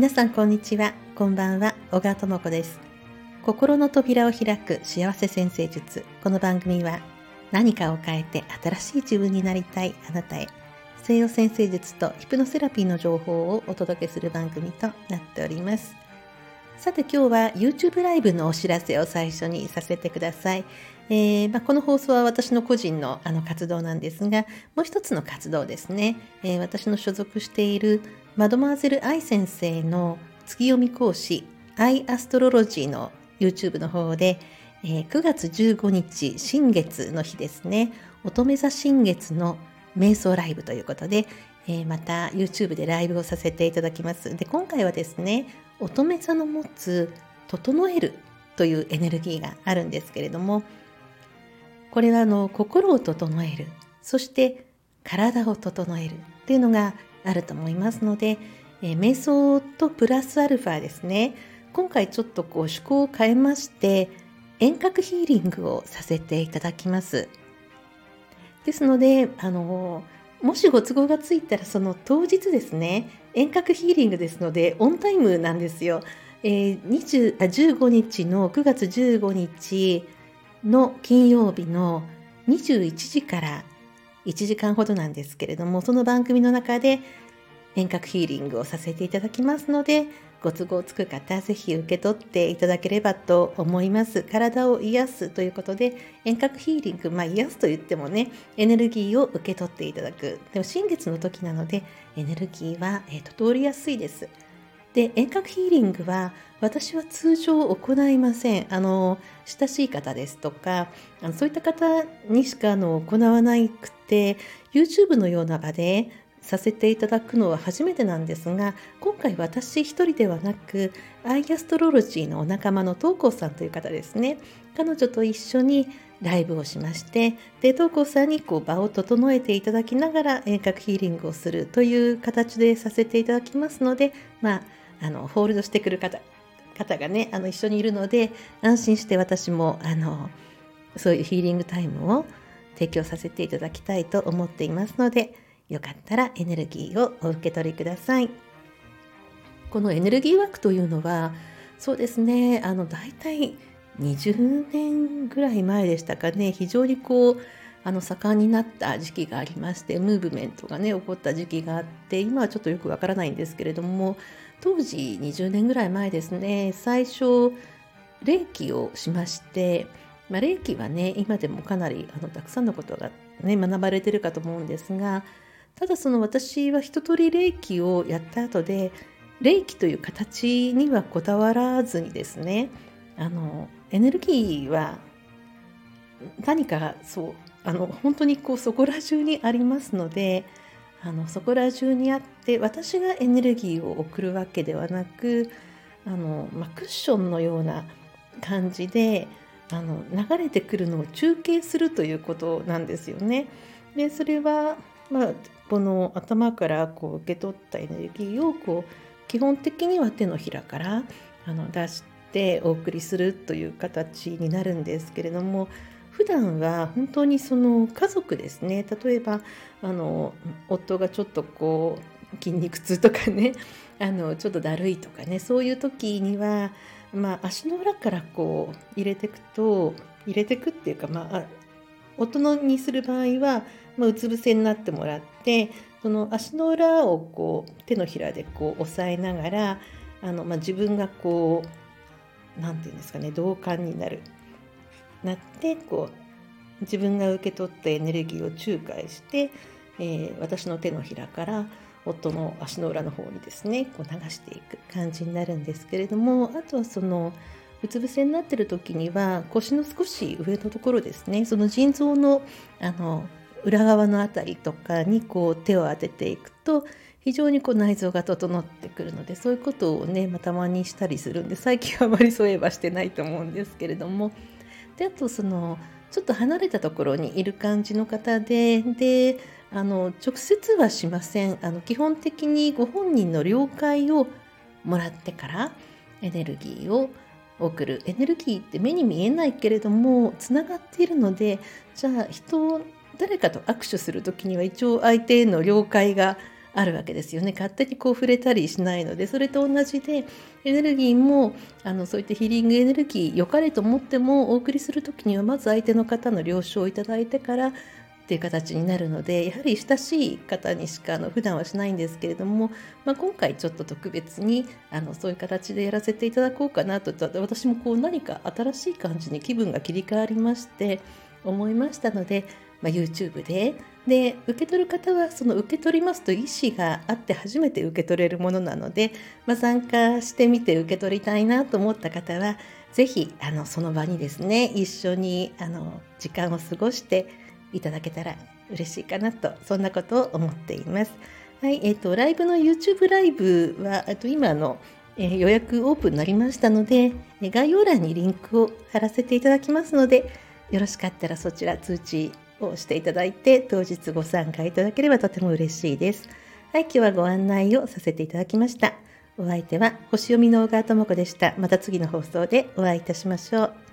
皆さんこんにちは。こんばんは。小川智子です。心の扉を開く幸せ先生術。この番組は何かを変えて新しい自分になりたいあなたへ。西洋先生術とヒプノセラピーの情報をお届けする番組となっております。さて今日は YouTube ライブのお知らせを最初にさせてください。えー、まあ、この放送は私の個人のあの活動なんですが、もう一つの活動ですね。えー、私の所属しているマドマーゼル愛先生の月読み講師、アイアストロロジーの YouTube の方で、えー、9月15日、新月の日ですね、乙女座新月の瞑想ライブということで、えー、また YouTube でライブをさせていただきます。で、今回はですね、乙女座の持つ整えるというエネルギーがあるんですけれどもこれはあの心を整える。そして体を整える。っていうのがあると思いますので、えー、瞑想とプラスアルファですね今回ちょっとこう趣向を変えまして遠隔ヒーリングをさせていただきますですのであのもしご都合がついたらその当日ですね遠隔ヒーリングですのでオンタイムなんですよ。えー、20あ15日の9月15日の金曜日の21時から1時間ほどなんですけれどもその番組の中で遠隔ヒーリングをさせていただきますのでご都合つく方ぜひ受け取っていただければと思います。体を癒すということで遠隔ヒーリングまあ癒すと言ってもねエネルギーを受け取っていただく。でも新月の時なのでエネルギーは、えー、と通りやすいです。で遠隔ヒーリングは私は通常行いません。あの親しい方ですとかあのそういった方にしかあの行わなくて YouTube のような場でさせていただくのは初めてなんですが今回私一人ではなくアイアストロロジーのお仲間の東光さんという方ですね。彼女と一緒にライブをしましてで東光さんにこう場を整えていただきながら遠隔ヒーリングをするという形でさせていただきますのでまああのホールドしてくる方方がねあの一緒にいるので安心して私もあのそういうヒーリングタイムを提供させていただきたいと思っていますのでよかったらエネルギーをお受け取りください。このエネルギー枠というのはそうですねあの大体20年ぐらい前でしたかね非常にこうあの盛んになった時期がありましてムーブメントがね起こった時期があって今はちょっとよくわからないんですけれども当時20年ぐらい前ですね最初霊気をしまして、まあ、霊気はね今でもかなりあのたくさんのことが、ね、学ばれてるかと思うんですがただその私は一通り霊気をやった後で霊気という形にはこだわらずにですねあのエネルギーは何かそうあの本当にこうそこら中にありますのであのそこら中にあって私がエネルギーを送るわけではなくあの、まあ、クッションのような感じであの流れてくるのを中継するということなんですよね。でそれは、まあ、この頭からこう受け取ったエネルギーをこう基本的には手のひらからあの出してお送りするという形になるんですけれども普段は本当にその家族ですね。例えばあの夫がちょっとこう筋肉痛とかね あのちょっとだるいとかねそういう時には、まあ、足の裏からこう入れてくと入れてくっていうか、まあ、大人にする場合は、まあ、うつ伏せになってもらってその足の裏をこう手のひらでこう押さえながらあの、まあ、自分がこう何て言うんですかね同感になる。なってこう自分が受け取ったエネルギーを仲介して、えー、私の手のひらから夫の足の裏の方にですねこう流していく感じになるんですけれどもあとはそのうつ伏せになってる時には腰の少し上のところですねその腎臓のあの裏側の辺りとかにこう手を当てていくと非常にこう内臓が整ってくるのでそういうことをね、まあ、たまにしたりするんで最近はあまりそういえばしてないと思うんですけれどもであとそのちょっと離れたところにいる感じの方でであの直接はしません。あの基本的にご本人の了解をもらってからエネルギーを送る。エネルギーって目に見えないけれどもつながっているのでじゃあ人を誰かと握手する時には一応相手への了解があるわけですよね。勝手にこう触れたりしないのでそれと同じでエネルギーもあのそういったヒーリングエネルギー良かれと思ってもお送りする時にはまず相手の方の了承をいただいてからっていう形になるのでやはり親しい方にしかあの普段はしないんですけれども、まあ、今回ちょっと特別にあのそういう形でやらせていただこうかなと私もこう何か新しい感じに気分が切り替わりまして思いましたので、まあ、YouTube でで受け取る方はその受け取りますと意思があって初めて受け取れるものなので、まあ、参加してみて受け取りたいなと思った方は是非あのその場にですね一緒にあの時間を過ごしていただけたら嬉しいかなとそんなことを思っています。はい、えっ、ー、とライブの YouTube ライブはあと今のえー、予約オープンになりましたので、概要欄にリンクを貼らせていただきますので、よろしかったらそちら通知をしていただいて、当日ご参加いただければとても嬉しいです。はい、今日はご案内をさせていただきました。お相手は星読みの小川智子でした。また次の放送でお会いいたしましょう。